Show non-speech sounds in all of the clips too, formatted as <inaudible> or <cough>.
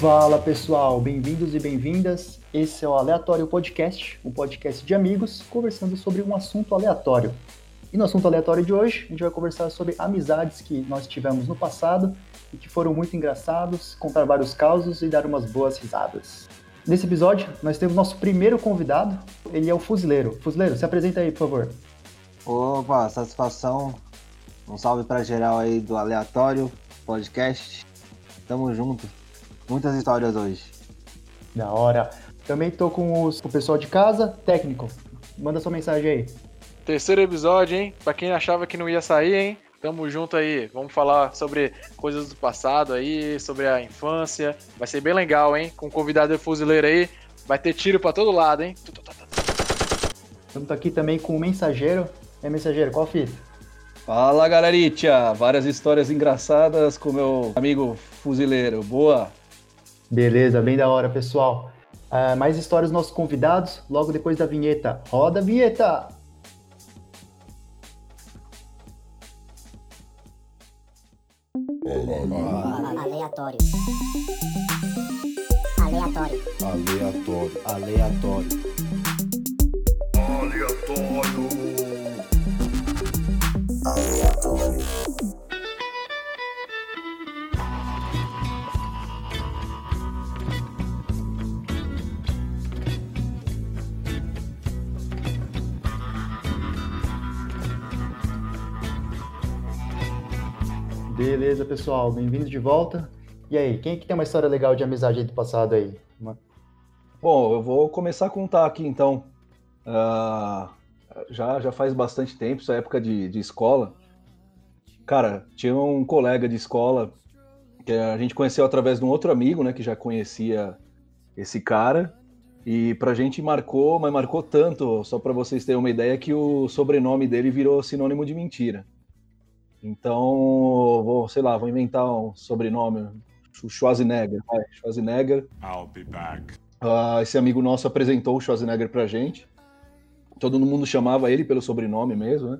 Fala pessoal, bem-vindos e bem-vindas. Esse é o Aleatório Podcast, um podcast de amigos conversando sobre um assunto aleatório. E no assunto aleatório de hoje, a gente vai conversar sobre amizades que nós tivemos no passado e que foram muito engraçados, contar vários causos e dar umas boas risadas. Nesse episódio, nós temos nosso primeiro convidado, ele é o Fuzileiro. Fuzileiro, se apresenta aí, por favor. Opa, satisfação. Um salve pra geral aí do Aleatório Podcast. Tamo junto. Muitas histórias hoje. Da hora. Também tô com os, o pessoal de casa, técnico. Manda sua mensagem aí. Terceiro episódio, hein? Pra quem achava que não ia sair, hein? Tamo junto aí. Vamos falar sobre coisas do passado aí, sobre a infância. Vai ser bem legal, hein? Com o convidado fuzileiro aí. Vai ter tiro pra todo lado, hein? Estamos aqui também com o mensageiro. É mensageiro, qual fita? Fala galeritia! Várias histórias engraçadas com meu amigo fuzileiro. Boa! Beleza, bem da hora, pessoal. Uh, mais histórias dos nossos convidados, logo depois da vinheta. Roda a vinheta! Aleatório. Aleatório. Aleatório. Aleatório. Aleatório. Aleatório. Beleza, pessoal, bem-vindos de volta. E aí, quem é que tem uma história legal de amizade aí do passado aí? Bom, eu vou começar a contar aqui então. Uh, já, já faz bastante tempo, essa época de, de escola. Cara, tinha um colega de escola que a gente conheceu através de um outro amigo, né, que já conhecia esse cara. E pra gente marcou, mas marcou tanto, só para vocês terem uma ideia, que o sobrenome dele virou sinônimo de mentira. Então, vou, sei lá, vou inventar um sobrenome. Schwarzenegger, vai, Schwarzenegger. I'll be back. Uh, esse amigo nosso apresentou o Schwarzenegger pra gente. Todo mundo chamava ele pelo sobrenome mesmo, né?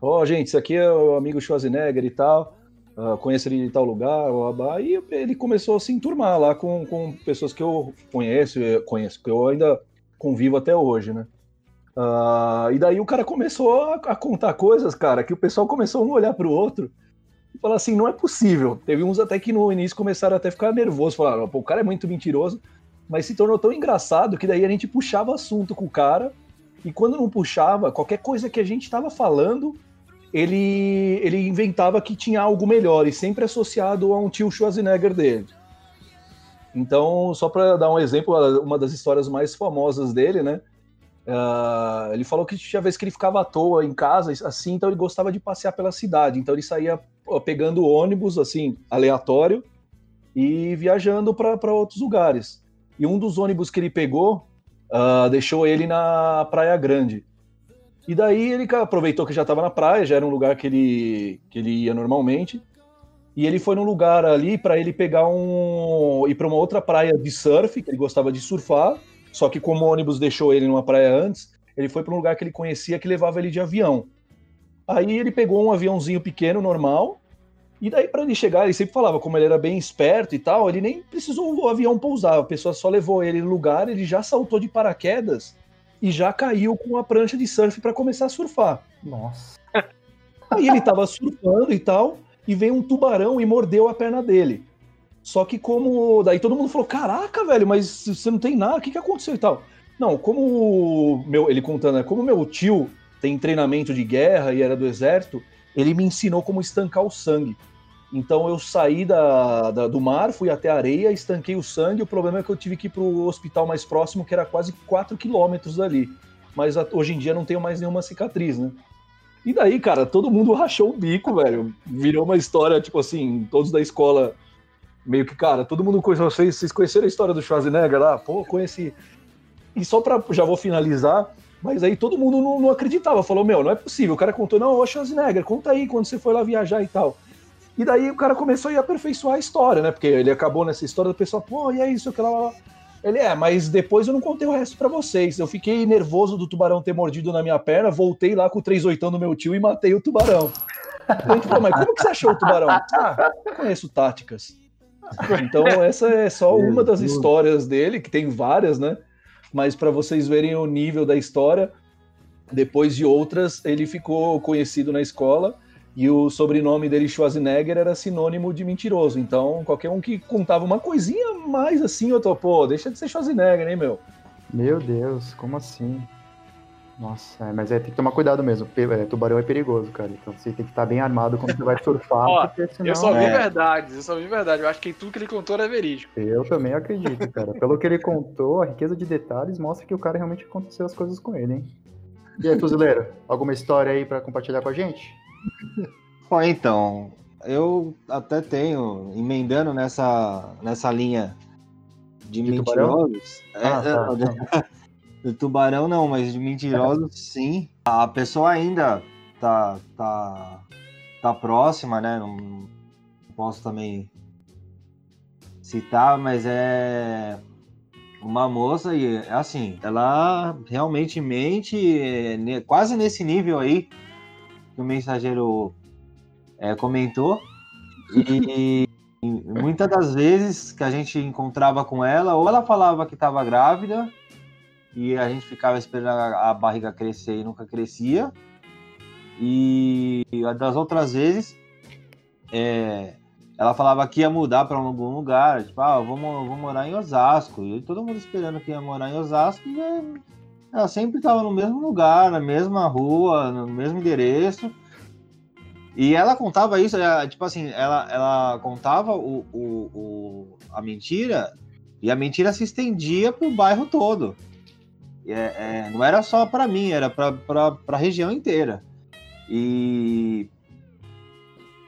Ó, oh, gente, isso aqui é o amigo Schwarzenegger e tal. Uh, conheço ele de tal lugar, blá, e ele começou a se enturmar lá com, com pessoas que eu conheço, conheço, que eu ainda convivo até hoje, né? Uh, e daí o cara começou a, a, contar coisas, cara, que o pessoal começou a um olhar pro outro e falar assim, não é possível. Teve uns até que no início começaram até a ficar nervosos, falaram, pô, o cara é muito mentiroso, mas se tornou tão engraçado que daí a gente puxava assunto com o cara e quando não puxava, qualquer coisa que a gente estava falando, ele, ele inventava que tinha algo melhor e sempre associado a um tio Schwarzenegger dele. Então, só para dar um exemplo, uma das histórias mais famosas dele, né? Uh, ele falou que tinha vez que ele ficava à toa em casa, assim, então ele gostava de passear pela cidade. Então ele saía pegando ônibus, assim, aleatório, e viajando para outros lugares. E um dos ônibus que ele pegou uh, deixou ele na Praia Grande. E daí ele aproveitou que já estava na praia, já era um lugar que ele, que ele ia normalmente. E ele foi num lugar ali para ele pegar um. ir para uma outra praia de surf, que ele gostava de surfar só que como o ônibus deixou ele numa praia antes, ele foi para um lugar que ele conhecia que levava ele de avião. Aí ele pegou um aviãozinho pequeno, normal, e daí para ele chegar, ele sempre falava, como ele era bem esperto e tal, ele nem precisou o avião pousar, a pessoa só levou ele no lugar, ele já saltou de paraquedas e já caiu com a prancha de surf para começar a surfar. Nossa. Aí ele tava surfando e tal, e veio um tubarão e mordeu a perna dele. Só que como. Daí todo mundo falou: caraca, velho, mas você não tem nada, o que, que aconteceu e tal? Não, como meu, ele contando, né, como meu tio tem treinamento de guerra e era do exército, ele me ensinou como estancar o sangue. Então eu saí da, da, do mar, fui até a areia, estanquei o sangue. O problema é que eu tive que ir para o hospital mais próximo, que era quase 4 quilômetros dali. Mas a, hoje em dia não tenho mais nenhuma cicatriz, né? E daí, cara, todo mundo <laughs> rachou o bico, velho. Virou uma história, tipo assim, todos da escola meio que, cara, todo mundo conhece vocês, vocês conheceram a história do Schwarzenegger lá? Pô, conheci. E só pra, já vou finalizar, mas aí todo mundo não, não acreditava, falou, meu, não é possível. O cara contou, não, ô Schwarzenegger, conta aí quando você foi lá viajar e tal. E daí o cara começou a aperfeiçoar a história, né? Porque ele acabou nessa história do pessoal, pô, e é isso, que lá, Ele é, mas depois eu não contei o resto para vocês. Eu fiquei nervoso do tubarão ter mordido na minha perna, voltei lá com o 38 no meu tio e matei o tubarão. A gente falou, mas como que você achou o tubarão? Ah, conheço táticas. <laughs> Então essa é só uma das histórias dele, que tem várias, né? Mas para vocês verem o nível da história, depois de outras, ele ficou conhecido na escola e o sobrenome dele, Schwarzenegger, era sinônimo de mentiroso. Então, qualquer um que contava uma coisinha mais assim, eu tô, pô, deixa de ser Schwarzenegger, hein, meu? Meu Deus, como assim? Nossa, é, mas é, tem que tomar cuidado mesmo. É, tubarão é perigoso, cara. Então você tem que estar bem armado quando você vai <laughs> surfar, Ó, porque senão. Eu só vi é. verdades, eu só vi verdade. Eu acho que tudo que ele contou era verídico. Eu também acredito, cara. Pelo que ele contou, a riqueza de detalhes mostra que o cara realmente aconteceu as coisas com ele, hein? E aí, fuzileiro, alguma história aí pra compartilhar com a gente? Bom, então, eu até tenho, emendando nessa, nessa linha de, De tubarão? mentirosos. Ah, é, tá, <laughs> é, de tubarão não, mas de mentirosos sim. A pessoa ainda tá, tá, tá próxima, né? Não, posso também citar, mas é uma moça e assim, ela realmente mente é, ne- quase nesse nível aí que o mensageiro é, comentou. E, e muitas das vezes que a gente encontrava com ela, ou ela falava que estava grávida e a gente ficava esperando a, a barriga crescer e nunca crescia. E das outras vezes, é, ela falava que ia mudar para algum lugar, tipo, ah, vou, vou morar em Osasco. E todo mundo esperando que ia morar em Osasco, e é, ela sempre estava no mesmo lugar, na mesma rua, no mesmo endereço. E ela contava isso, é, tipo assim, ela, ela contava o, o, o- a mentira e a mentira se estendia pro bairro todo. É- é, não era só para mim, era para a região inteira. E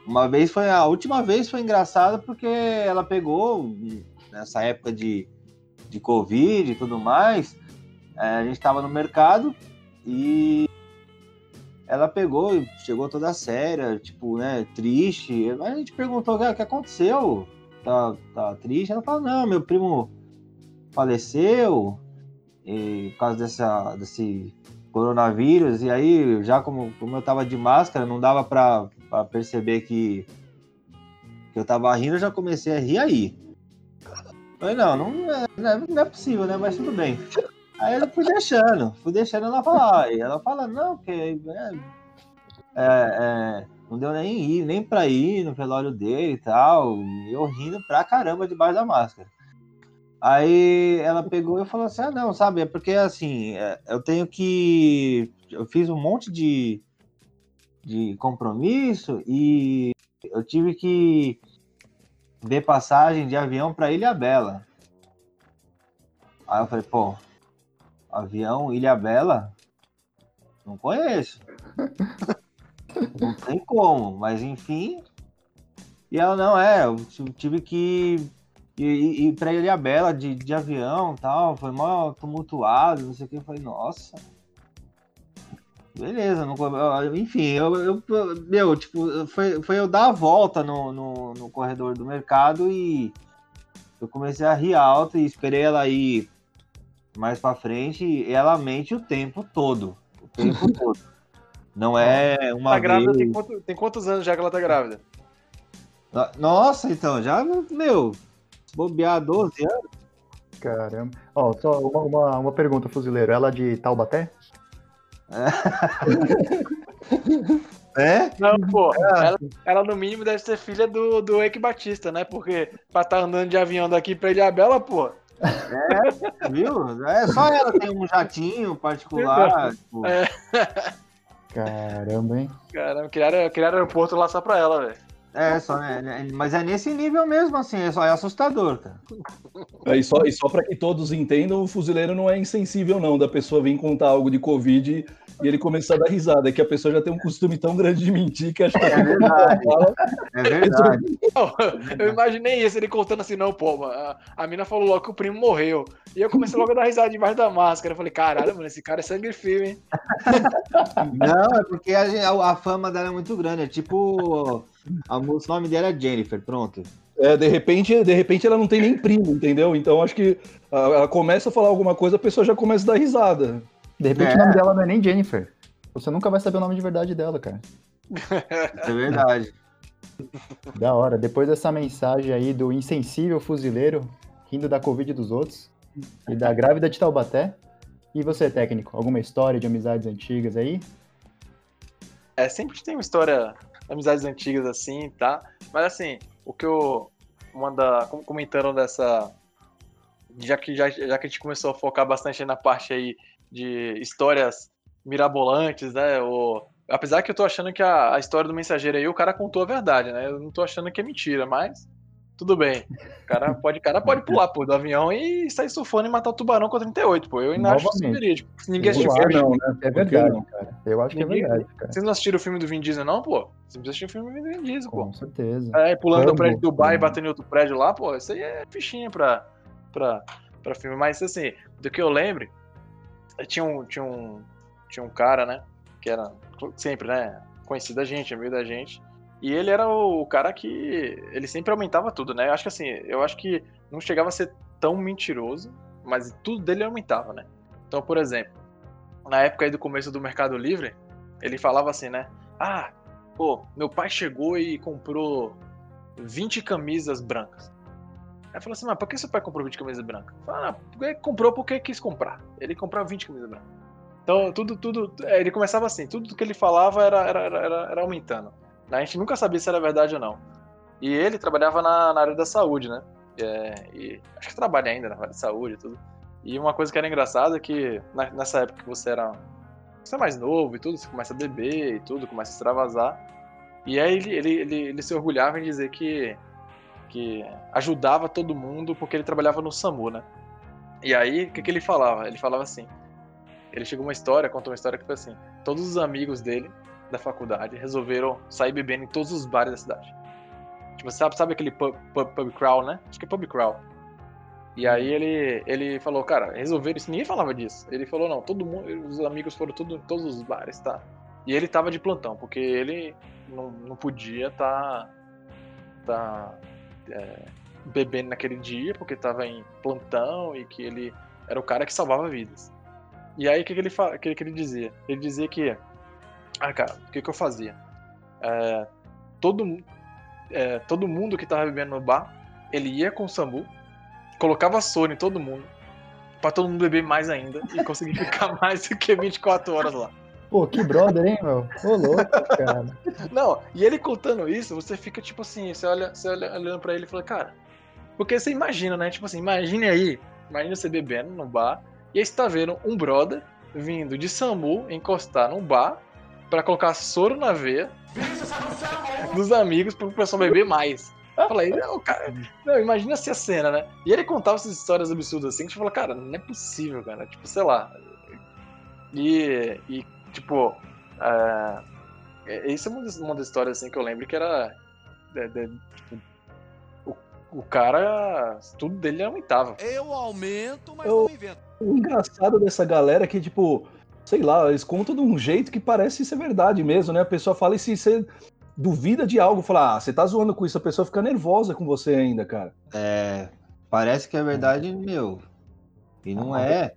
uma vez foi a última vez foi engraçada porque ela pegou nessa época de, de Covid e tudo mais. é, a gente estava no mercado e ela pegou e chegou toda séria, tipo, né, triste. A gente perguntou o que aconteceu. Tá, tá triste? Ela falou, não, meu primo faleceu e, por causa dessa, desse coronavírus. E aí, já como, como eu tava de máscara, não dava pra perceber que, que eu tava rindo, eu já comecei a rir aí. Falei, não, não é, não é- não é possível, né? Mas tudo bem. Aí eu fui deixando, fui deixando ela falar. E ela fala, não, que é, é, é, não deu nem ir, nem pra ir no velório dele e tal. E eu rindo pra caramba debaixo da máscara. Aí ela pegou e falou assim: ah, não, sabe, é porque assim, é, eu tenho que. Eu fiz um monte de, de compromisso e eu tive que ver passagem de avião para Ilha Bela. Aí eu falei, pô, avião Ilha Bela? Não conheço. <laughs> não tem como, mas enfim. E ela, não, é, eu tive que e, e, pra Ilha Bela de, de avião tal, foi mó tumultuado, não sei o que. Eu falei, nossa. Beleza, não, enfim, eu, eu- meu, tipo, foi, foi eu dar a volta no, no, no corredor do mercado e eu comecei a rir alto e esperei ela ir mais pra frente e ela mente o tempo todo. O tempo <laughs> todo. Não é uma Tá grávida, vez. tem, quanto- tem quantos anos já que ela tá grávida? Nossa, então, já, meu, bobear 12 anos. Caramba. Ó, só uma, uma, uma pergunta, fuzileiro. Ela é de Taubaté? É? <laughs> Não, pô, ela, ela no mínimo deve ser filha do, do Eike Batista, né? Porque pra estar andando de avião daqui pra Ilhabela, pô. Viu? É só ela tem um jatinho particular. tipo, É. Caramba, hein? Caramba, criaram, criaram aeroporto lá só pra ela, velho. É, só, é, é, mas é nesse nível mesmo, assim, é só é assustador, cara. É, E só, e só para que todos entendam, o fuzileiro não é insensível, não, da pessoa vir contar algo de Covid e ele começar a dar risada. É que a pessoa já tem um costume tão grande de mentir que acho que É verdade. É verdade. Não, eu imaginei isso, ele contando assim, não, pô, a, a mina falou logo que o primo morreu. E eu comecei logo a dar risada debaixo da máscara. Eu falei, caralho, mano, esse cara é sangue frio, hein? Não, é porque a, a- a fama dela é muito grande. É tipo. A, o nome dela é Jennifer, pronto. É, de repente, de repente ela não tem nem primo, entendeu? Então acho que ela começa a falar alguma coisa, a pessoa já começa a dar risada. De repente É. o nome dela não é nem Jennifer. Você nunca vai saber o nome de verdade dela, cara. Isso é verdade. <laughs> Da hora. Depois dessa mensagem aí do insensível fuzileiro, rindo da Covid dos outros, e da grávida de Taubaté. E você, técnico, alguma história de amizades antigas aí? É, sempre tem uma história, amizades antigas assim, tá? Mas assim, o que eu. Uma da, como comentando dessa. Já que, já, já que a gente começou a focar bastante na parte aí de histórias mirabolantes, né? O, apesar que eu tô achando que a, a história do mensageiro aí, o cara contou a verdade, né? Eu não tô achando que é mentira, mas tudo bem. O cara pode, cara pode <laughs> pular pô, do avião e sair surfando e matar o tubarão com 38, pô. Eu ainda acho isso Novamente. verídico. Ninguém assistiu filme, não, né? É verdade, não? cara. Eu acho que é Ninguém- verdade, cara. vocês não assistiram o filme do Vin Diesel, não, pô? Você precisa assistir o filme do Vin Diesel, pô. Com certeza. É, pulando do prédio de Dubai e batendo em outro prédio lá, pô, isso aí é fichinha pra, pra, pra filme. Mas assim, do que eu lembro, tinha um, tinha um, tinha um cara, né, que era sempre, né, conhecido da gente, amigo da gente. E ele era o cara que. Ele sempre aumentava tudo, né? Eu acho que assim, eu acho que não chegava a ser tão mentiroso, mas tudo dele aumentava, né? Então, por exemplo, na época aí do começo do Mercado Livre, ele falava assim, né? Ah, pô, meu pai chegou e comprou 20 camisas brancas. Aí falou assim, mas por que seu pai comprou 20 camisas brancas? Fala, ah, comprou porque quis comprar. Ele comprou 20 camisas brancas. Então, tudo, tudo. é, ele começava assim, tudo que ele falava era, era, era- era aumentando. A gente nunca sabia se era verdade ou não. E ele trabalhava na, na área da saúde, né? É, e acho que trabalha ainda na área de saúde e tudo. E uma coisa que era engraçada é que na- nessa época que você era. Você é mais novo e tudo, você começa a beber e tudo, começa a extravasar. E aí ele, ele, ele, ele se orgulhava em dizer que, que ajudava todo mundo porque ele trabalhava no SAMU, né? E aí, o que, que ele falava? Ele falava assim. Ele chegou uma história, contou uma história que foi assim: todos os amigos dele da faculdade resolveram sair bebendo em todos os bares da cidade. Tipo, sabe, sabe aquele pub, pub, pub crawl, né? Acho que é pub crawl. E aí ele, ele falou, cara, resolveram isso. Ninguém falava disso. Ele falou, não, todo mundo, os amigos foram tudo todos os bares, tá? E ele tava de plantão, porque ele não, não podia tá, tá é, bebendo naquele dia, porque tava em plantão e que ele era o cara que salvava vidas. E aí o que, que, ele, que, que ele dizia? Ele dizia que, ah, cara, o que, que eu fazia? É, todo, é, todo mundo que tava bebendo no bar, ele ia com o Sambu, colocava soro em todo mundo, pra todo mundo beber mais ainda e conseguir <laughs> ficar mais do que 24 horas lá. Pô, que brother, hein, meu? Ô, louco, cara. <laughs> Não, e ele contando isso, você fica tipo assim, você olha, você olha olhando pra ele e fala, cara, porque você imagina, né? Tipo assim, imagine aí, imagina você bebendo no bar, e aí você tá vendo um brother vindo de SAMU encostar num bar pra colocar soro na veia dos amigos pro pessoal beber mais. Eu falei, não, cara, não, imagina se a cena, né? E ele contava essas histórias absurdas assim, que você fala, cara, não é possível, cara. Tipo, sei lá. E, e tipo, é, é, isso é uma das, uma das histórias assim que eu lembro que era. de- de- tipo, o, o cara. Tudo dele aumentava. Eu aumento, mas Eu- não invento. O engraçado dessa galera é que, tipo, sei lá, eles contam de um jeito que parece ser verdade mesmo, né? A pessoa fala e se você duvida de algo, fala, ah, você tá zoando com isso, a pessoa fica nervosa com você ainda, cara. É, parece que é verdade, meu. E não é.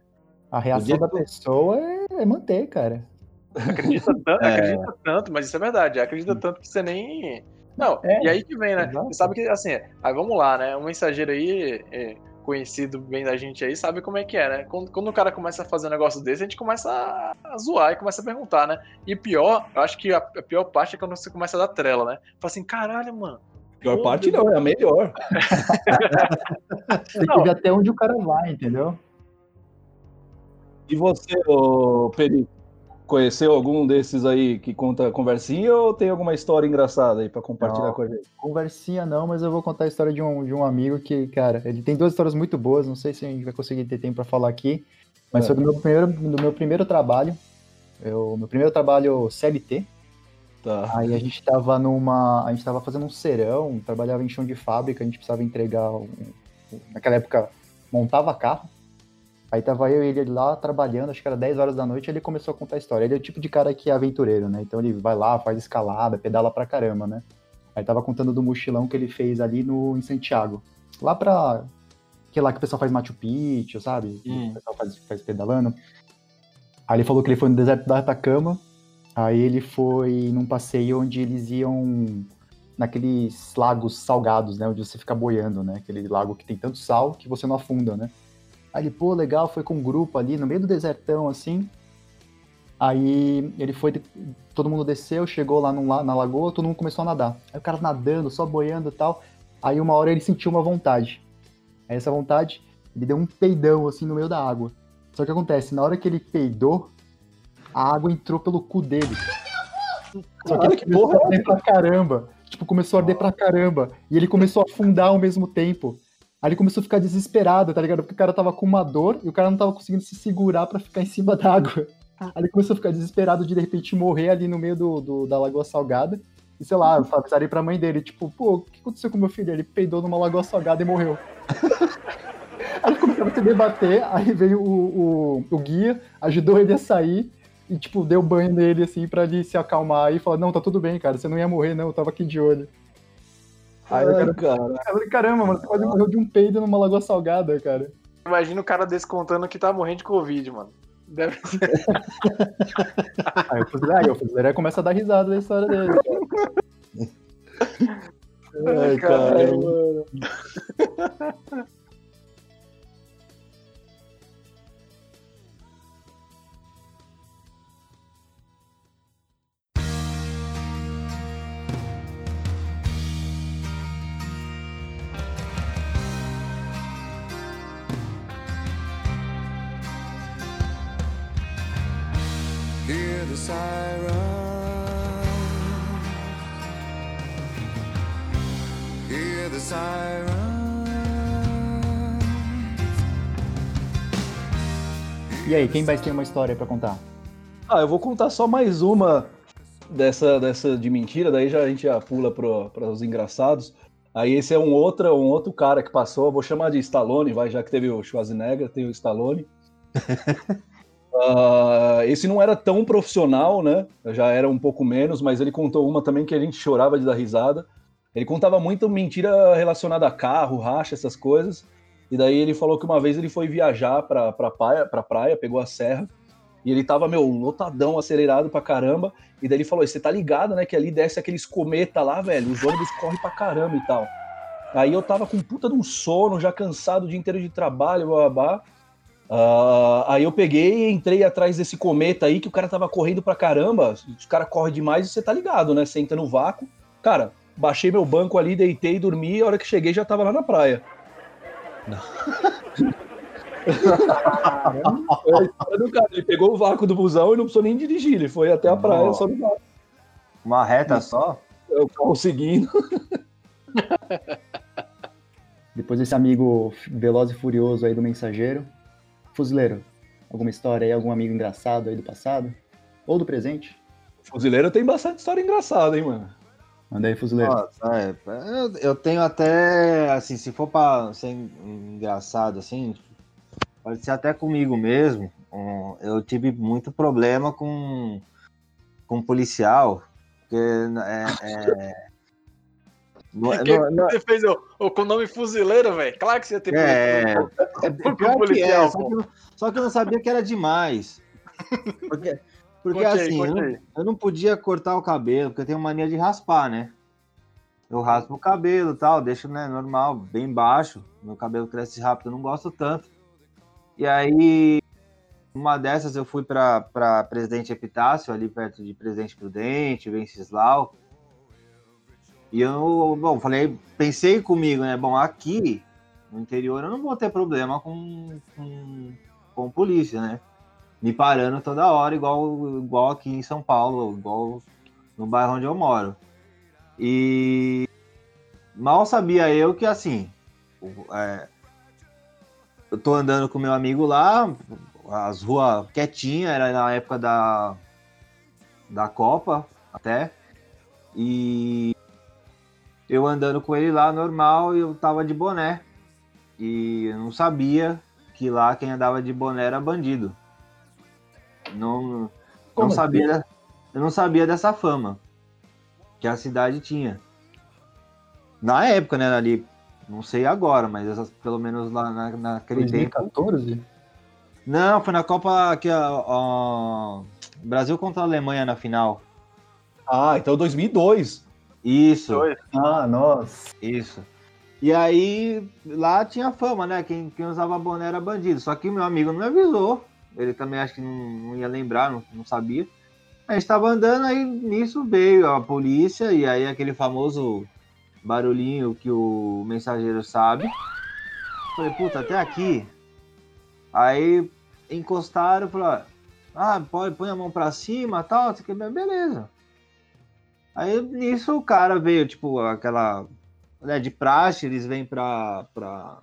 A reação da pessoa é, é manter, cara. Acredita tanto, <laughs> É. acredita tanto, mas isso é verdade. Acredita tanto que você nem. Não, É, e aí que vem, né? exato. Você sabe que, assim, aí vamos lá, né? Um mensageiro aí, é, conhecido bem da gente aí, sabe como é que é, né? Quando, quando o cara começa a fazer um negócio desse, a gente começa a, a zoar e começa a perguntar, né? E pior, eu acho que a, a pior parte é quando você começa a dar trela, né? Fala assim, caralho, mano. Pior parte não, é a melhor. Tem que Não. ver até onde o cara vai, entendeu? E você, ô Peri, conheceu algum desses aí que conta conversinha ou tem alguma história engraçada aí pra compartilhar Não. com a gente? Conversinha não, mas eu vou contar a história de um, de um amigo que, cara, ele tem duas histórias muito boas, não sei se a gente vai conseguir ter tempo pra falar aqui, mas É. foi do meu primeiro, do meu primeiro trabalho, eu, meu primeiro trabalho CLT, Tá. aí a gente tava numa, a gente tava fazendo um serão, trabalhava em chão de fábrica, a gente precisava entregar, um- naquela época, montava carro, aí tava eu e ele lá trabalhando, acho que era 10 horas da noite, ele começou a contar a história, ele é o tipo de cara que é aventureiro, né, então ele vai lá, faz escalada, pedala pra caramba, né, Aí tava contando do mochilão que ele fez ali no, em Santiago. Lá pra. Que é lá que o pessoal faz Machu Picchu, sabe? Hum. O pessoal faz, faz pedalando. Aí ele falou que ele foi no deserto da Atacama. Aí ele foi num passeio onde eles iam naqueles lagos salgados, né? Onde você fica boiando, né? Aquele lago que tem tanto sal que você não afunda, né? Aí ele, pô, legal, foi com um grupo ali no meio do desertão, assim. Aí ele foi, todo mundo desceu, chegou lá la- na lagoa, todo mundo começou a nadar. Aí o cara nadando, só boiando e tal. Aí uma hora ele sentiu uma vontade. Aí essa vontade, ele deu um peidão assim no meio da água. Só que acontece, na hora que ele peidou, a água entrou pelo cu dele. Só que ele que começou porra a arder pra caramba. Tipo, começou a arder pra caramba. E ele começou a afundar ao mesmo tempo. Aí ele começou a ficar desesperado, tá ligado? Porque o cara tava com uma dor e o cara não tava conseguindo se segurar pra ficar em cima <laughs> d'água. Aí ele começou a ficar desesperado de de repente morrer ali no meio do, do- da Lagoa Salgada. E sei lá, eu avisaria pra mãe dele, tipo, pô, o que aconteceu com meu filho? Ele peidou numa Lagoa Salgada e morreu. <laughs> aí ele começou a se debater, aí veio o, o, o guia, ajudou ele a sair e, tipo, deu banho nele, assim, pra ele se acalmar e falar, não, tá tudo bem, cara, você não ia morrer, não, eu tava aqui de olho. Aí o Ai, cara, cara. eu falei, caramba, mano, você quase morreu de um peido numa Lagoa Salgada, cara. Imagina o cara desse contando que tá morrendo de Covid, mano. Deve ser. <laughs> Aí o fuzileiro, aí o fuzileiro começa a dar risada da história dele. Ai, cara. mano. <laughs> the siren. Hear the siren. E aí, quem mais tem uma história pra contar? Ah, eu vou contar só mais uma dessa, dessa de mentira, daí já a gente já pula para os engraçados. Aí esse é um outro, um outro cara que passou, vou chamar de Stallone, vai, já que teve o Schwarzenegger, tem o Stallone. <laughs> Ah, esse não era tão profissional, né? Já era um pouco menos, mas ele contou uma também que a gente chorava de dar risada. Ele contava muito mentira relacionada a carro, racha, essas coisas. E daí ele falou que uma vez ele foi viajar pra, pra, praia, pra praia, pegou a serra, e ele tava, meu, lotadão, acelerado pra caramba. E daí ele falou: você tá ligado, né? Que ali desce aqueles cometa lá, velho. Os ônibus correm pra caramba e tal. Aí eu tava com puta de um sono, já cansado o dia inteiro de trabalho, babá. Ah, aí eu peguei e entrei atrás desse cometa aí, que o cara tava correndo pra caramba. Os caras correm demais e você tá ligado, né? Você entra no vácuo. Cara, baixei meu banco ali, deitei, dormi. A hora que cheguei já tava lá na praia. Cara. Ele pegou o vácuo do busão e não precisou nem dirigir. Ele foi até a praia Nossa. só no vácuo. Uma reta só? É O carro seguindo. <laughs> Depois desse amigo veloz e furioso aí do mensageiro. Fuzileiro, alguma história aí, algum amigo engraçado aí do passado? Ou do presente? Fuzileiro tem bastante história engraçada, hein, mano. Manda aí, fuzileiro. Nossa, é, eu, eu tenho até, assim, se for pra ser engraçado, assim, pode ser até comigo mesmo. eu tive muito problema com, com policial, porque é, é, não é- <laughs> Que- não- não- Você fez o, o com o nome fuzileiro, velho? Claro que você ia ter É, <laughs> é policial, é, só que, eu, só que eu não sabia que era demais. <laughs> Porque, porque Conte aí, assim, conte eu, não, eu não podia cortar o cabelo, porque eu tenho mania de raspar, né? Eu raspo o cabelo e tal, deixo né, normal, bem baixo. Meu cabelo cresce rápido, eu não gosto tanto. E aí, uma dessas eu fui para Presidente Epitácio, ali perto de Presidente Prudente, Venceslau. E eu, bom, falei, pensei comigo, né? Bom, aqui no interior eu não vou ter problema com, com, com polícia, né? Me parando toda hora, igual, igual aqui em São Paulo, igual no bairro onde eu moro. E mal sabia eu que assim, é, eu tô andando com meu amigo lá, as ruas quietinhas, era na época da, da Copa até, e eu andando com ele lá normal e eu tava de boné. E eu não sabia que lá quem andava de boné era bandido. Não, não Como assim? sabia, eu não sabia dessa fama que a cidade tinha. Na época, né, ali, não sei agora, mas essas- pelo menos lá na, naquele tempo. 2014? Não, foi na Copa que a, a- Brasil contra a Alemanha na final. Ah, então 2002. Isso. Dois. Ah, nossa. Isso. E aí, lá tinha fama, né? Quem, quem usava boné era bandido. Só que meu amigo não me avisou. Ele também acho que não, não ia lembrar, não, não sabia. A gente tava andando, aí nisso veio a polícia, e aí aquele famoso barulhinho que o mensageiro sabe. Falei, puta, até aqui. Aí encostaram, falaram, ah, pode, põe a mão pra cima tal, você quer beleza. Aí nisso o cara veio, tipo, aquela né, de praxe, eles vêm pra, pra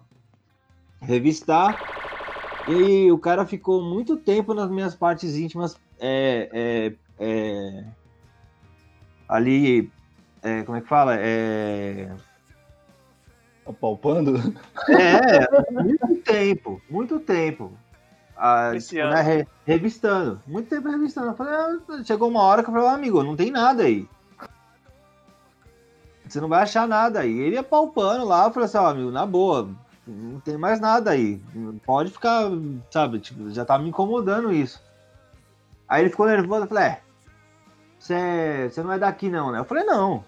revistar. E o cara ficou muito tempo nas minhas partes íntimas é, é, é, ali. é, como é que fala? É, Apalpando? é, muito tempo, muito tempo. Ah, né, re- revistando, muito tempo revistando. Eu falei, ah, chegou uma hora que eu falei, "Ah, amigo, não tem nada aí. Você não vai achar nada aí. Ele ia palpando lá, eu falei assim, ó, amigo, na boa, não tem mais nada aí. Pode ficar, sabe, tipo, já tá me incomodando isso. Aí ele ficou nervoso, eu falei, é, você você não é daqui não, né? Eu falei, não,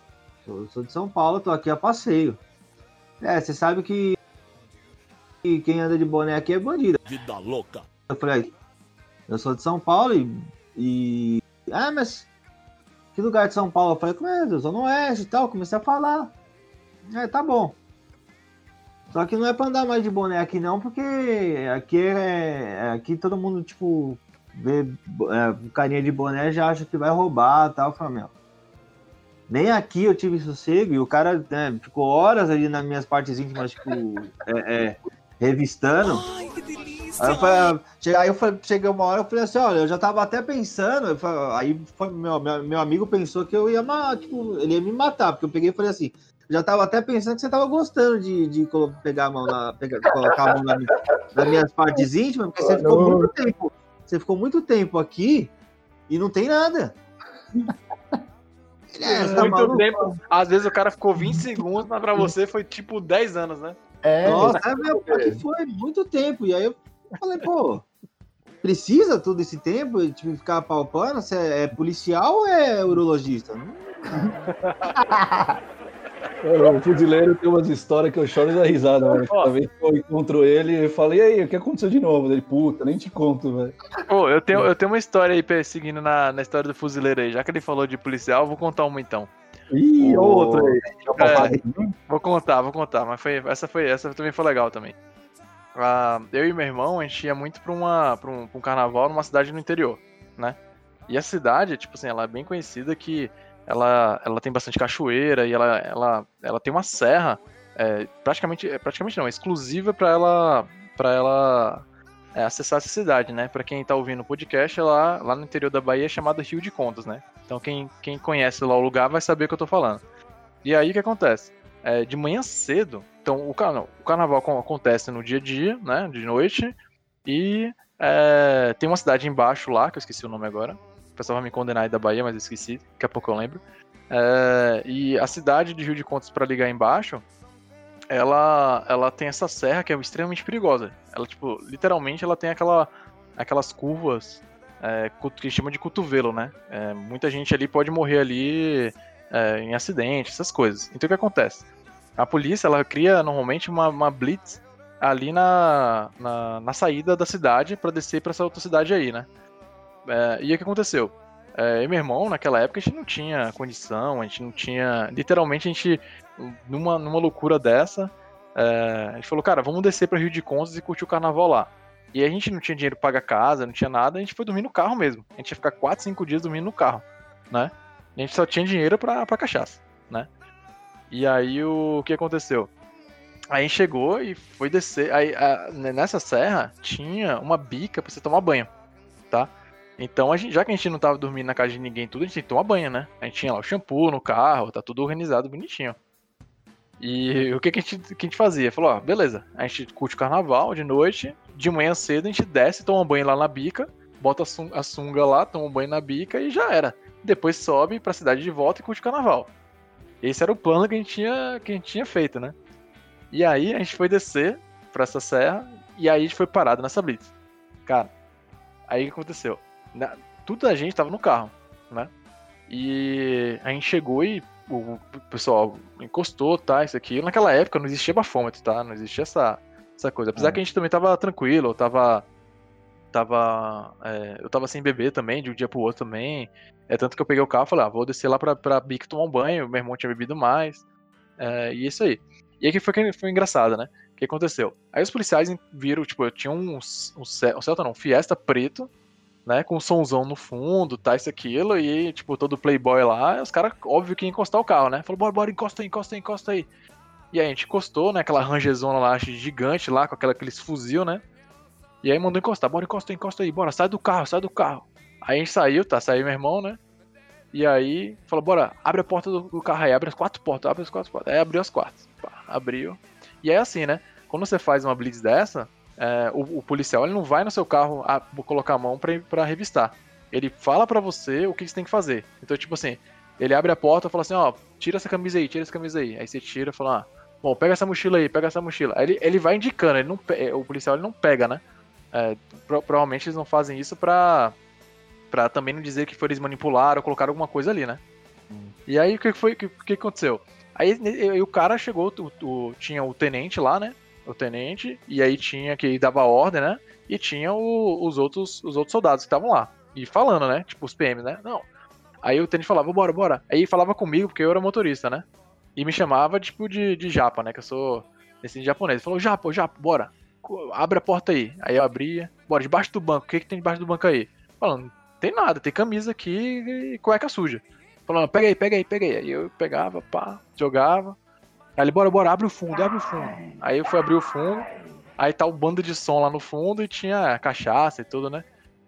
eu sou de São Paulo, tô aqui a passeio. É, você sabe que, que quem anda de boné aqui é bandido. Vida louca. Eu falei, eu sou de São Paulo e. e- ah, mas. Que lugar de São Paulo? Eu falei, como é? No Oeste e tal. Comecei a falar. É, tá bom. Só que não é pra andar mais de boné aqui não, porque aqui é. Aqui todo mundo, tipo, vê é, carinha de boné já acha que vai roubar tal. Eu falei. Nem aqui eu tive sossego e o cara né, ficou horas ali nas minhas partes íntimas, tipo, é, é, revistando. Aí eu, falei, aí eu falei, cheguei uma hora, eu falei assim, olha, eu já tava até pensando, eu falei- aí foi, meu, meu, meu amigo pensou que eu ia, tipo, ele ia me matar, porque eu peguei e falei assim, já tava até pensando que você tava gostando de, de pegar a mão na, pegar, colocar a mão na, nas minhas partes íntimas, porque você ficou muito tempo, você ficou muito tempo aqui e não tem nada. <laughs> "É, tá Muito maluco?" tempo. Às vezes o cara ficou 20 segundos, mas pra você foi tipo 10 anos, né? É, Nossa, é, meu, porque foi muito tempo. E aí eu falei, pô, precisa todo esse tempo de tipo, ficar palpando? Você é policial ou é urologista? <laughs> O fuzileiro tem umas histórias que eu choro da risada, velho. Cada vez que eu encontro ele, eu falo, e aí, o que aconteceu de novo? Ele, puta, nem te conto, velho. Pô, eu tenho, eu tenho uma história aí pe- seguindo na, na história do fuzileiro aí. Já que ele falou de policial, eu vou contar uma então. Ih, outra aí. É, vou contar, vou contar, mas foi, essa foi essa também foi legal também. Ah, eu e meu irmão, a gente ia muito pra, uma, pra, um, pra um carnaval numa cidade no interior, né? E a cidade, tipo assim, ela é bem conhecida que ela, ela tem bastante cachoeira e ela, ela, ela tem uma serra, é, praticamente, é, praticamente não, é exclusiva pra ela, pra ela é, acessar essa cidade, né? Pra quem tá ouvindo o podcast, é lá, lá no interior da Bahia é chamada Rio de Contas, né? Então quem, quem conhece lá o lugar vai saber o que eu tô falando. E aí o que acontece? É, de manhã cedo, então o, o carnaval acon- acontece no dia a dia, né? De noite, e é, tem uma cidade embaixo lá, que eu esqueci o nome agora. O pessoal vai me condenar aí da Bahia, mas eu esqueci, daqui a pouco eu lembro. É, e a cidade de Rio de Contas, para ligar embaixo, ela, ela tem essa serra que é extremamente perigosa. Ela, tipo, literalmente ela tem aquela, aquelas curvas é, que chama de cotovelo, né? É, muita gente ali pode morrer ali é, em acidente, essas coisas. Então o que acontece? A polícia ela cria normalmente uma, uma blitz ali na, na, na saída da cidade para descer para essa outra cidade aí, né? É, e o que aconteceu? É, e meu irmão, naquela época, a gente não tinha condição, a gente não tinha. Literalmente, a gente, numa, numa loucura dessa, é, a gente falou, cara, vamos descer para Rio de Contas e curtir o carnaval lá. E a gente não tinha dinheiro pra pagar casa, não tinha nada, a gente foi dormir no carro mesmo. A gente ia ficar 4, 5 dias dormindo no carro, né? A gente só tinha dinheiro pra, pra cachaça, né? E aí o, que aconteceu? Aí a gente chegou e foi descer. Aí a- nessa serra tinha uma bica pra você tomar banho, tá? Então, a gente, já que a gente não tava dormindo na casa de ninguém tudo, a gente tinha que tomar banho, né? A gente tinha lá o shampoo no carro, tá tudo organizado bonitinho. E o que, que, a, gente, que a gente fazia? Falou, ó, beleza, a gente curte o carnaval de noite, de manhã cedo a gente desce, toma banho lá na bica, bota a sunga lá, toma banho na bica e já era. Depois sobe pra cidade de volta e curte o carnaval. Esse era o plano que a gente tinha, que a gente tinha feito, né? E aí a gente foi descer pra essa serra e aí a gente foi parado nessa blitz. Cara, aí o que aconteceu? Na, tudo a gente tava no carro, né? E a gente chegou e o pessoal encostou, tá, isso aqui. Naquela época não existia bafômetro, tá? Não existia essa, essa coisa. Apesar Ah. que a gente também tava tranquilo, tava. Tava. é, eu tava sem beber também, de um dia pro outro também. É tanto que eu peguei o carro e falei, ah, vou descer lá pra, pra Bic tomar um banho. Meu irmão tinha bebido mais. é, e isso aí. E aí que foi, foi engraçado, né? O que aconteceu? Aí os policiais viram, tipo, eu tinha um, um, um Celta não, um Fiesta preto, né? Com um somzão no fundo, tá, isso, aquilo, e, tipo, todo playboy lá, os caras, óbvio que iam encostar o carro, né? Falou, bora, bora, encosta aí, encosta aí, encosta aí. E aí a gente encostou, né? Aquela rangezona lá, gigante lá, com aquela, aqueles fuzil, né? E aí mandou encostar, bora, encosta encosta aí, bora, sai do carro, sai do carro. Aí a gente saiu, tá, saiu meu irmão, né? E aí falou, bora, abre a porta do, do carro aí, abre as quatro portas, abre as quatro portas. Aí abriu as quatro, pá, abriu. E é assim, né? Quando você faz uma blitz dessa, é, o, o policial ele não vai no seu carro a, colocar a mão pra revistar. Ele fala pra você o que você tem que fazer. Então, tipo assim, ele abre a porta e fala assim, ó, tira essa camisa aí, tira essa camisa aí. Aí você tira e fala, ah, bom, pega essa mochila aí, pega essa mochila. Aí ele, ele vai indicando, ele não, o policial ele não pega, né? É, pro- provavelmente eles não fazem isso pra, pra também não dizer que foi eles manipularam ou colocaram alguma coisa ali, né? E aí o que foi, o que, que aconteceu? Aí, e- e o cara chegou, o, o- tinha o tenente lá, né? O tenente, e aí tinha que dava ordem, né? E tinha o- os, outros, os outros soldados que estavam lá. E falando, né? Tipo, os PMs, né? Não. Aí o tenente falava, bora, bora. Aí falava comigo, porque eu era motorista, né? E me chamava, tipo, de, de japa, né? Que eu sou descendente japonês. Ele falou, japa, japa, bora. Abre a porta aí. Aí eu abria. Bora, debaixo do banco. O que, que tem debaixo do banco aí? Falando, tem nada, tem camisa aqui e cueca suja. Falando, pega aí, pega aí, pega aí. Aí eu pegava, pá, jogava. Aí ele, bora, bora, abre o fundo, abre o fundo. Aí eu fui abrir o fundo. Aí tá o bando de som lá no fundo e tinha cachaça e tudo, né?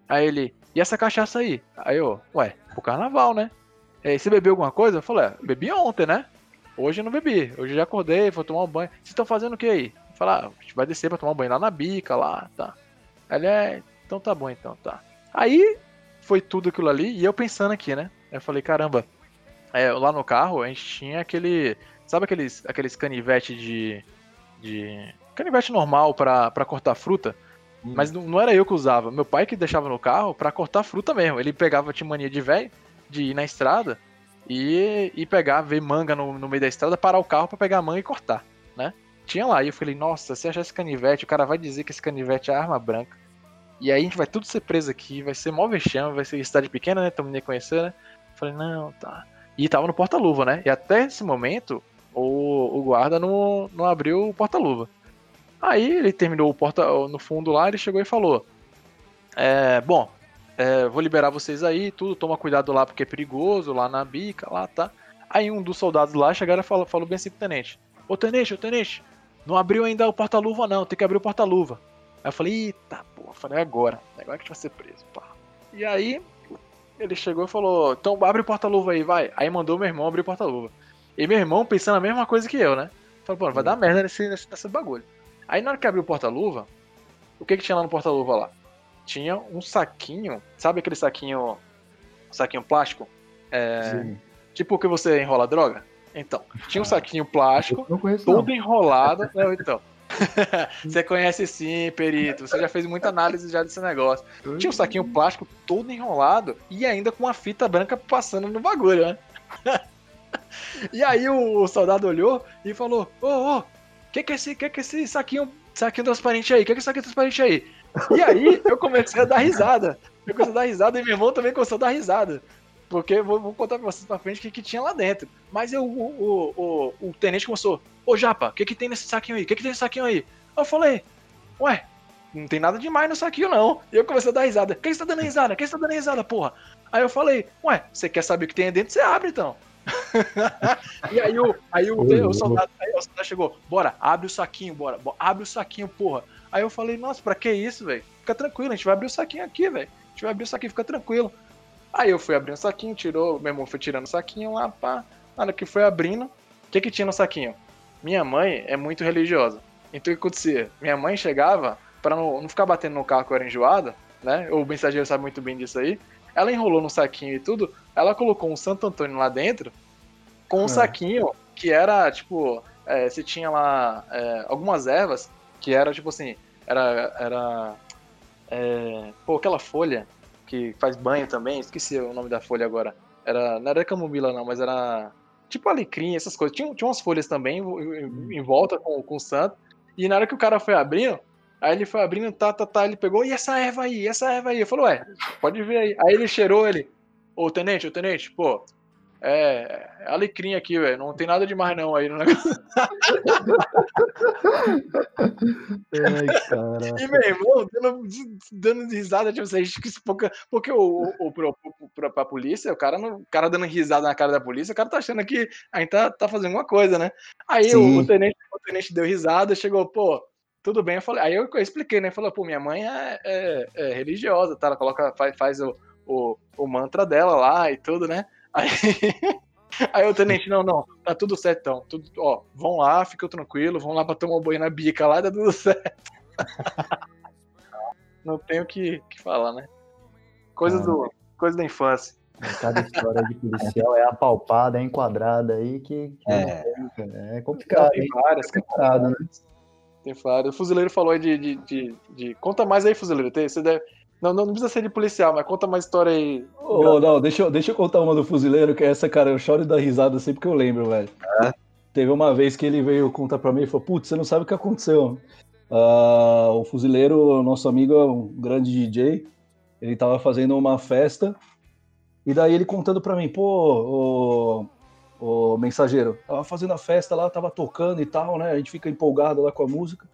Aí ele, e essa cachaça aí? Aí eu, ué, pro carnaval, né? Aí, você bebeu alguma coisa? Eu falei, é, bebi ontem, né? Hoje eu não bebi. Hoje eu já acordei, vou tomar um banho. Vocês estão fazendo o que aí? Falei, ah, a gente vai descer pra tomar um banho lá na bica, lá, tá. Ele, é, então tá bom, então, tá. Aí foi tudo aquilo ali e eu pensando aqui, né? Eu falei, caramba, é, lá no carro a gente tinha aquele. Sabe aqueles, aqueles canivete de. de canivete normal pra, pra cortar fruta? Mas não, não era eu que usava. Meu pai que deixava no carro pra cortar fruta mesmo. Ele pegava, tinha mania de velho, de ir na estrada e, e pegar, ver manga no, no meio da estrada, parar o carro pra pegar a manga e cortar, né? Tinha lá. E eu falei, nossa, se achar esse canivete, o cara vai dizer que esse canivete é arma branca. E aí a gente vai tudo ser preso aqui, vai ser mó vexame, vai ser cidade pequena, né? Tamo nem conhecer, né? Falei, não, tá. E tava no porta-luva, né? E até esse momento, o, o guarda não, não abriu o porta-luva. Aí ele terminou o porta no fundo lá, ele chegou e falou: é, Bom, é, vou liberar vocês aí, tudo, toma cuidado lá porque é perigoso, lá na bica, lá, tá. Aí um dos soldados lá chegaram e falou, falou bem assim pro tenente: Ô tenente, ô tenente, não abriu ainda o porta-luva não, tem que abrir o porta-luva. Aí eu falei: Eita, porra, falei: Agora, agora que a gente vai ser preso, pá. E aí ele chegou e falou: Então abre o porta-luva aí, vai. Aí mandou meu irmão abrir o porta-luva. E meu irmão pensando a mesma coisa que eu, né? Falei: Pô, vai dar merda nesse, nesse, nesse bagulho. Aí na hora que abriu o porta-luva, o que que tinha lá no porta-luva lá? Tinha um saquinho, sabe aquele saquinho, saquinho plástico? É, Sim. tipo o que você enrola droga? Então, tinha um saquinho plástico, todo enrolado. Não, então. <laughs> você conhece sim, perito. Você já fez muita análise já desse negócio. Tinha um saquinho plástico todo enrolado e ainda com uma fita branca passando no bagulho, né? <laughs> e aí o soldado olhou e falou: Ô, ô, que que é esse, que que é esse saquinho, saquinho transparente aí? Que que é esse saquinho transparente aí? E aí eu comecei a dar risada. Eu comecei a dar risada e meu irmão também começou a dar risada. Porque vou, vou contar pra vocês pra frente o que, que tinha lá dentro. Mas eu, o, o, o, o tenente começou: Ô Japa, o que, que tem nesse saquinho aí? O que, que tem nesse saquinho aí? Eu falei: Ué, não tem nada demais no saquinho não. E eu comecei a dar risada. Quem está dando risada? Quem está dando risada, porra? Aí eu falei: Ué, você quer saber o que tem aí dentro? Você abre então. <laughs> e aí o, aí o, o, soldado, aí o soldado chegou: Bora, abre o saquinho, bora, bo- abre o saquinho, porra. Aí eu falei: Nossa, pra que isso, velho? Fica tranquilo, a gente vai abrir o saquinho aqui, velho. A gente vai abrir o saquinho, fica tranquilo. Aí eu fui abrindo o saquinho, tirou, meu irmão foi tirando o saquinho lá, pá. Na hora que foi abrindo, o que que tinha no saquinho? Minha mãe é muito religiosa. Então o que acontecia? Minha mãe chegava, pra não, não ficar batendo no carro que eu era enjoada, né? O mensageiro sabe muito bem disso aí. Ela enrolou no saquinho e tudo, ela colocou um Santo Antônio lá dentro, com um Ah. saquinho que era, tipo, é, você tinha lá é, algumas ervas, que era, tipo assim, era, era é, pô, aquela folha que faz banho também, esqueci o nome da folha agora. Era, não era camomila não, mas era tipo alecrim, essas coisas. Tinha, tinha umas folhas também em, em- em volta com, com o santo. E na hora que o cara foi abrindo, aí ele foi abrindo, tá, tá, tá, ele pegou, e essa erva aí, e essa erva aí? Eu falei, ué, pode ver aí. Aí ele cheirou, ele, ô tenente, ô tenente, pô, é, é alecrim aqui, velho, não tem nada demais não aí no negócio. Ai, cara. <laughs> E meu irmão, dando, dando risada, tipo assim, acho que isso pouca- porque o, o, pro- pro- pra polícia, o cara, não, o cara dando risada na cara da polícia, o cara tá achando que a gente tá, tá fazendo alguma coisa, né? Aí o, o tenente, o tenente deu risada, chegou, pô, tudo bem, eu falei, aí eu, eu expliquei, né? Falou, pô, minha mãe é, é- é religiosa, tá? Ela coloca, faz, faz o, o, o mantra dela lá e tudo, né? Aí, <laughs> aí o tenente, não, não, tá tudo certo então. Tudo, ó, vão lá, fica tranquilo, vão lá pra tomar um banho na bica lá, tá tudo <laughs> certo. Não tenho o que, que falar, né? Coisa, do, coisa da infância. Cada história de policial é apalpada, é enquadrada aí que, que É. é complicado, tem várias, É complicado, né? Tem várias. O fuzileiro falou aí de, de, de, de- Conta mais aí, fuzileiro. Você deve... não, não, não precisa ser de policial, mas conta mais história aí. Ô, não, deixa eu, deixa eu contar uma do fuzileiro, que essa, cara, eu choro e dou risada sempre que eu lembro, velho. Teve uma vez que ele veio contar pra mim e falou, putz, você não sabe o que aconteceu. Ah, o fuzileiro, nosso amigo, é um grande DJ, ele tava fazendo uma festa, e daí ele contando pra mim, pô, o, o mensageiro, tava fazendo a festa lá, tava tocando e tal, né? A gente fica empolgado lá com a música.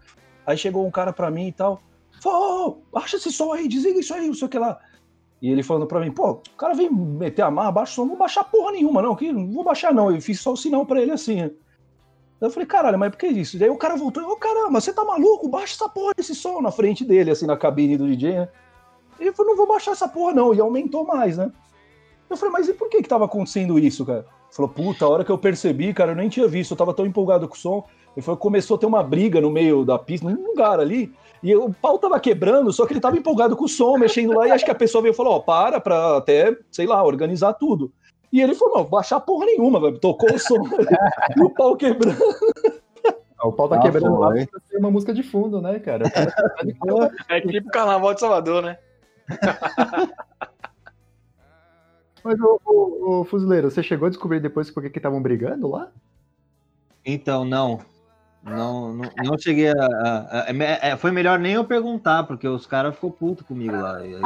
Aí chegou um cara pra mim e tal, falou, ô, baixa esse som aí, desliga isso aí, não sei o que lá. E ele falando pra mim, pô, o cara vem meter a marra, baixa o som, não vou baixar porra nenhuma, não, que não vou baixar não. Eu fiz só o sinal pra ele assim, né? Eu falei, caralho, mas por que isso? Daí o cara voltou, ô caramba, você tá maluco? Baixa essa porra desse som na frente dele, assim, na cabine do DJ, né? Ele falou, não vou baixar essa porra não, e aumentou mais, né? Eu falei, mas e por que que tava acontecendo isso, cara? Ele falou, puta, a hora que eu percebi, cara, eu nem tinha visto, eu tava tão empolgado com o som. Ele falou, começou a ter uma briga no meio da pista, num lugar ali, e o pau tava quebrando, só que ele tava empolgado com o som, mexendo lá, e acho que a pessoa veio e falou, ó, para pra até, sei lá, organizar tudo. E ele falou, não, baixar porra nenhuma, velho. Tocou o som <laughs> e o pau quebrando. O pau tá Ah, quebrando lá pra ser uma música de fundo, né, cara? <laughs> É tipo Carnaval de Salvador, né? <laughs> Mas, ô, ô, ô, fuzileiro, você chegou a descobrir depois por que que estavam brigando lá? Então, não. Não, não, não cheguei a. a- a- é é, foi melhor nem eu perguntar, porque os caras ficou puto comigo lá. E aí,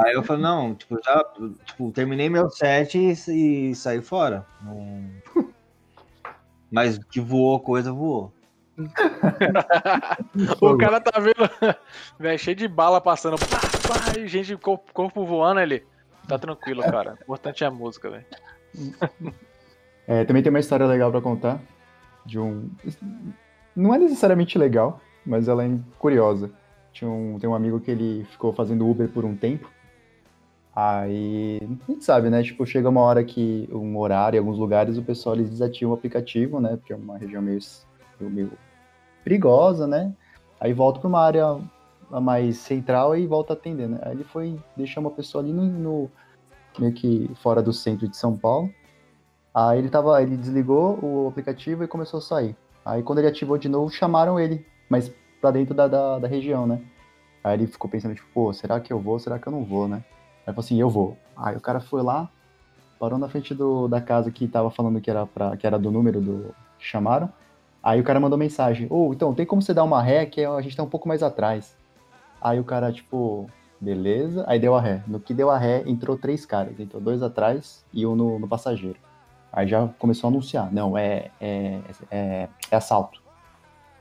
aí eu falei, não, tipo, já tipo, terminei meu set e, e saí fora. Não- Mas que voou coisa, voou. <laughs> O cara tá vendo, <laughs> velho, cheio de bala passando, pá, pá, e gente, corpo, corpo voando ali. Tá tranquilo, cara. O importante é a música, velho. É, também tem uma história legal pra contar. De um. Não é necessariamente legal, mas ela é curiosa. Tinha um, tem um amigo que ele ficou fazendo Uber por um tempo. Aí. A gente sabe, né? Tipo, chega uma hora que. Um horário, em alguns lugares, o pessoal eles o aplicativo, né? Porque é uma região meio, meio perigosa, né? Aí volta pra uma área mais central e volta a atender, né? Aí ele foi deixar uma pessoa ali no, no- meio que fora do centro de São Paulo. Aí ele tava, ele desligou o aplicativo e começou a sair. Aí quando ele ativou de novo, chamaram ele, mas pra dentro da, da, da região, né? Aí ele ficou pensando, tipo, pô, será que eu vou? Será que eu não vou, né? Aí falou assim, eu vou. Aí o cara foi lá, parou na frente do, da casa que tava falando que era, pra, que era do número do que chamaram. Aí o cara mandou mensagem, ô, então, tem como você dar uma ré que a gente tá um pouco mais atrás. Aí o cara, tipo, beleza. Aí deu a ré. No que deu a ré, entrou três caras. Entrou dois atrás e um no, no passageiro. Aí já começou a anunciar. Não, é, é, é, é assalto.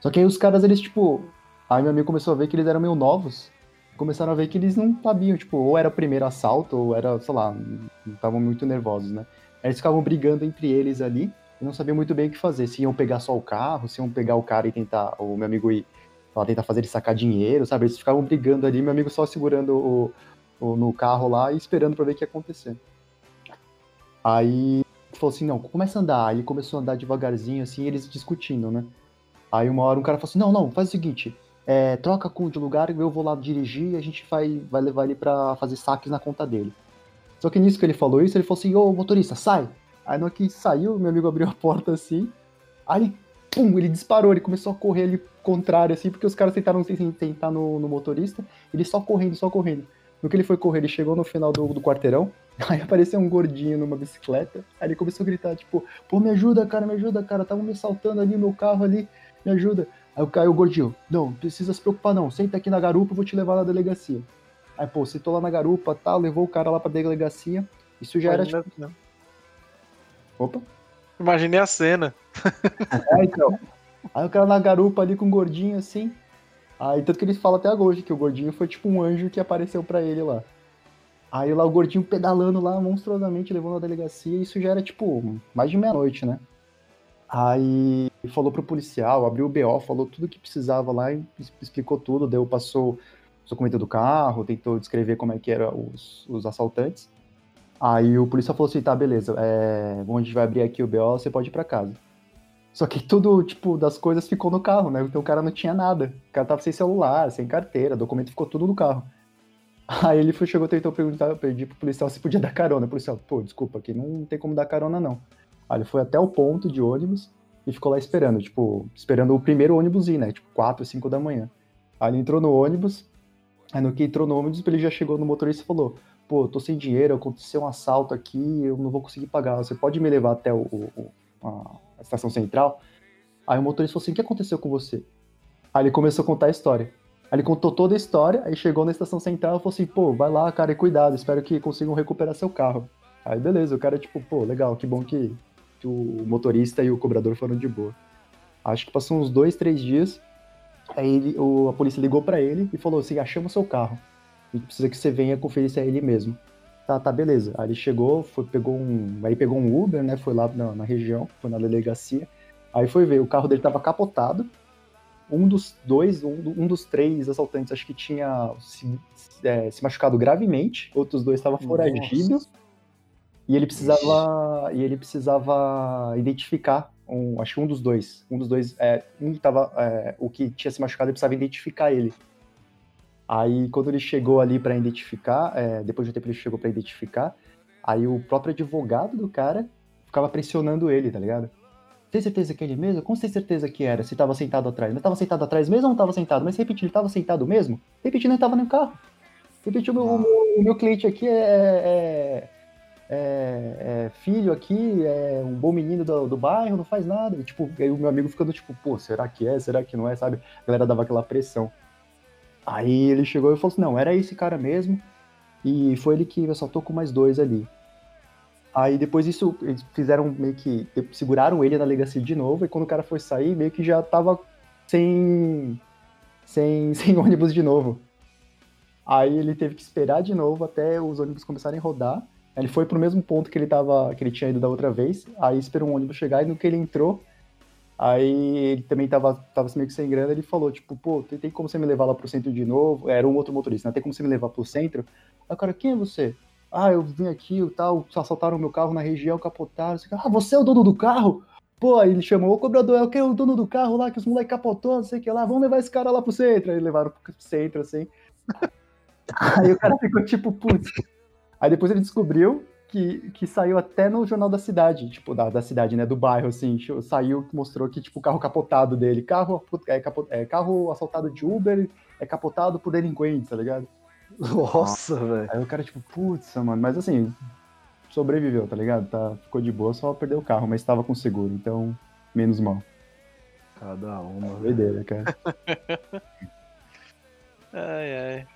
Só que aí os caras, eles, tipo. Aí meu amigo começou a ver que eles eram meio novos. Começaram a ver que eles não sabiam, tipo, ou era o primeiro assalto, ou era, sei lá, estavam muito nervosos, né? Aí eles ficavam brigando entre eles ali e não sabiam muito bem o que fazer. Se iam pegar só o carro, se iam pegar o cara e tentar, o meu amigo ir ela tentar fazer ele sacar dinheiro, sabe? Eles ficavam brigando ali, meu amigo só segurando o, o- no carro lá e esperando pra ver o que ia acontecer. Aí falou assim, não, começa a andar. Aí ele começou a andar devagarzinho, assim, eles discutindo, né? Aí uma hora um cara falou assim, não, não, faz o seguinte, é, troca com de lugar, eu vou lá dirigir e a gente vai, vai levar ele pra fazer saques na conta dele. Só que nisso que ele falou isso, ele falou assim, ô motorista, sai! Aí no que saiu, meu amigo abriu a porta assim, aí pum, ele disparou, ele começou a correr ali contrário, assim, porque os caras tentaram ten- tentar no, no motorista, ele só correndo, só correndo. No que ele foi correr, ele chegou no final do, do quarteirão, <laughs> aí apareceu um gordinho numa bicicleta, aí ele começou a gritar, tipo, pô, me ajuda, cara, me ajuda, cara, estavam me assaltando ali, meu carro ali, me ajuda. Aí o cara, o gordinho, não, não precisa se preocupar não, senta aqui na garupa, eu vou te levar na delegacia. Aí, pô, sentou lá na garupa, tal, levou o cara lá pra delegacia, isso já era, tipo, opa, Imaginei a cena. <laughs> É, então. Aí o cara na garupa ali com o gordinho assim. Aí tanto que eles falam até hoje que o gordinho foi tipo um anjo que apareceu pra ele lá. Aí lá o gordinho pedalando lá monstruosamente, levando a delegacia, e isso já era tipo mais de meia-noite, né? Aí falou pro policial, abriu o BO, falou tudo que precisava lá explicou tudo, deu, passou os documentos do carro, tentou descrever como é que eram os, os assaltantes. Aí o policial falou assim, tá, beleza, é, bom, a gente vai abrir aqui o BO, você pode ir pra casa. Só que tudo, tipo, das coisas ficou no carro, né? Então o cara não tinha nada. O cara tava sem celular, sem carteira, documento ficou tudo no carro. Aí ele foi, chegou, tentou perguntar, pedir pro policial se podia dar carona. O policial, pô, desculpa, aqui não tem como dar carona, não. Aí ele foi até o ponto de ônibus e ficou lá esperando, tipo, esperando o primeiro ônibus ir, né? Tipo, 4, 5 da manhã. Aí ele entrou no ônibus, aí no que entrou no ônibus, ele já chegou no motorista e falou, pô, eu tô sem dinheiro, aconteceu um assalto aqui, eu não vou conseguir pagar, você pode me levar até o, o- o- a, a estação central? Aí o motorista falou assim, o que aconteceu com você? Aí ele começou a contar a história. Aí ele contou toda a história, aí chegou na estação central e falou assim, pô, vai lá, cara, e cuidado, espero que consigam recuperar seu carro. Aí beleza, o cara, tipo, pô, legal, que bom que, o motorista e o cobrador foram de boa. Acho que passou uns dois, três dias, aí ele- o- a polícia ligou pra ele e falou assim, achamos seu carro. A gente precisa que você venha conferir se é ele mesmo. Tá, tá, beleza. Aí ele chegou, foi, pegou um. Aí pegou um Uber, né? Foi lá na, na região, foi na delegacia. Aí foi ver, o carro dele tava capotado. Um dos dois, um, um dos três assaltantes, acho que tinha se, é, se machucado gravemente. Outros dois estavam foragidos. E ele precisava. E ele precisava identificar. Um, acho que um dos dois. Um dos dois. É, um tava. é, o que tinha se machucado, ele precisava identificar ele. Aí, quando ele chegou ali pra identificar, é, depois de um tempo ele chegou pra identificar, aí o próprio advogado do cara ficava pressionando ele, tá ligado? Tem certeza que é ele mesmo? Tem certeza que era? Se tava sentado atrás? Não tava sentado atrás mesmo ou não tava sentado? Mas repetindo, ele tava sentado mesmo? Repetindo, ele tava no carro. Repetindo, o, meu, o meu cliente aqui é, é, é- é filho aqui, é um bom menino do, do bairro, não faz nada. E, tipo, aí o meu amigo ficando tipo, pô, será que é? Será que não é? Sabe? A galera dava aquela pressão. Aí ele chegou e falou assim: não, era esse cara mesmo. E foi ele que assaltou com mais dois ali. Aí depois disso, eles fizeram meio que. seguraram ele na delegacia de novo. E quando o cara foi sair, meio que já tava sem. sem, <laughs> sem ônibus de novo. Aí ele teve que esperar de novo até os ônibus começarem a rodar. Ele foi pro mesmo ponto que ele tava, que ele tinha ido da outra vez. Aí esperou um ônibus chegar e no que ele entrou, aí ele também tava, tava meio que sem grana. Ele falou, tipo, pô, tem, como você me levar lá pro centro de novo? Era um outro motorista, né? Tem como você me levar pro centro? Aí o cara, quem é você? Ah, eu vim aqui e tal, assaltaram meu carro na região, capotaram. o. Ah, você é o dono do carro? Pô, aí ele chamou o cobrador, é o que? O dono do carro lá, que os moleques capotou, não sei o que lá, vamos levar esse cara lá pro centro. Aí levaram pro centro, assim. <laughs> Aí o cara ficou tipo, putz. Aí depois ele descobriu que, que saiu até no jornal da cidade, tipo, da, da cidade, né? Do bairro, assim. show- Saiu, mostrou que, tipo, o carro capotado dele. Carro, é, capo- é, carro assaltado de Uber é capotado por delinquentes, tá ligado? Nossa, velho. Aí o cara, tipo, putz, mano, mas assim, sobreviveu, tá ligado? Tá, ficou de boa, só perdeu o carro, mas tava com seguro, então, menos mal. Cada uma. velho. Doideira, cara. <laughs> Ai, ai.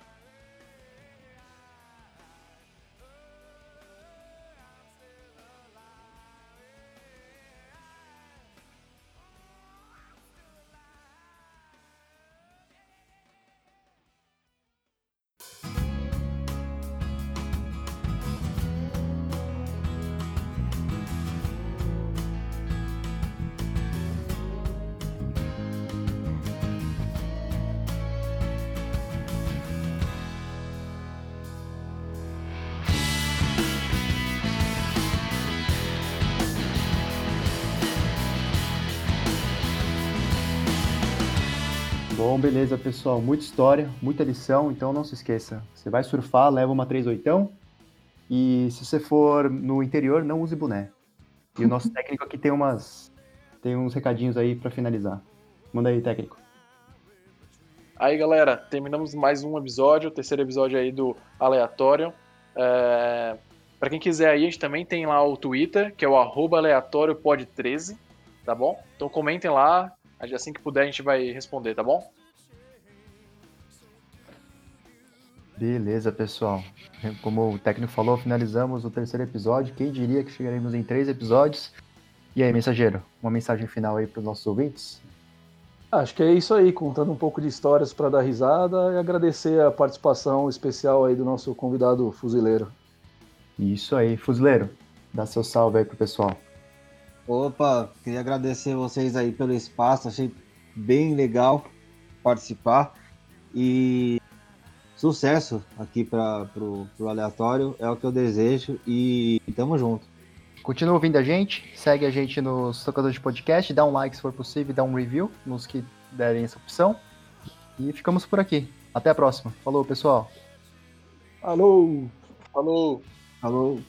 Bom, beleza, pessoal. Muita história, muita lição, então não se esqueça. Você vai surfar, leva uma 38 e se você for no interior, não use boné. E o nosso <laughs> técnico aqui tem umas tem uns recadinhos aí pra finalizar. Manda aí, técnico. Aí, galera, terminamos mais um episódio, o terceiro episódio aí do Aleatório. É... Para quem quiser aí, a gente também tem lá o Twitter, que é o arroba aleatóriopod13, tá bom? Então comentem lá, assim que puder a gente vai responder, tá bom? Beleza, pessoal. Como o técnico falou, finalizamos o terceiro episódio. Quem diria que chegaremos em três episódios? E aí, mensageiro, uma mensagem final aí para os nossos ouvintes? Acho que é isso aí, contando um pouco de histórias para dar risada e agradecer a participação especial aí do nosso convidado fuzileiro. Isso aí, fuzileiro. Dá seu salve aí pro pessoal. Opa, queria agradecer vocês aí pelo espaço, achei bem legal participar e sucesso aqui para pro, pro aleatório, é o que eu desejo e tamo junto. Continua ouvindo a gente, segue a gente nos tocadores de podcast, dá um like se for possível, dá um review nos que derem essa opção. E ficamos por aqui. Até a próxima. Falou, pessoal. Alô! Falou! Falou!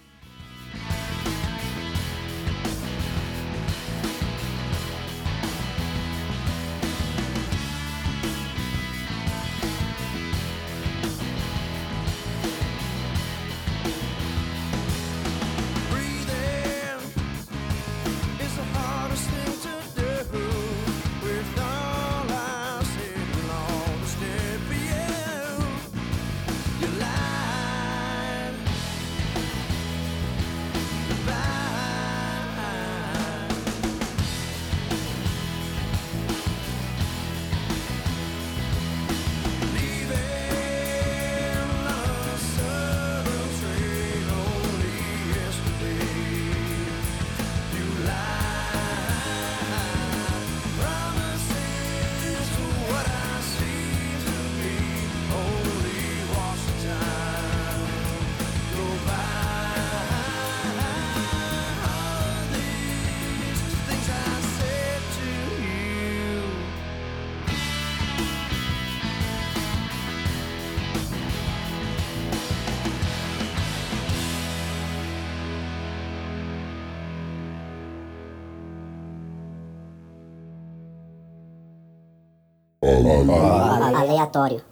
Aleatório.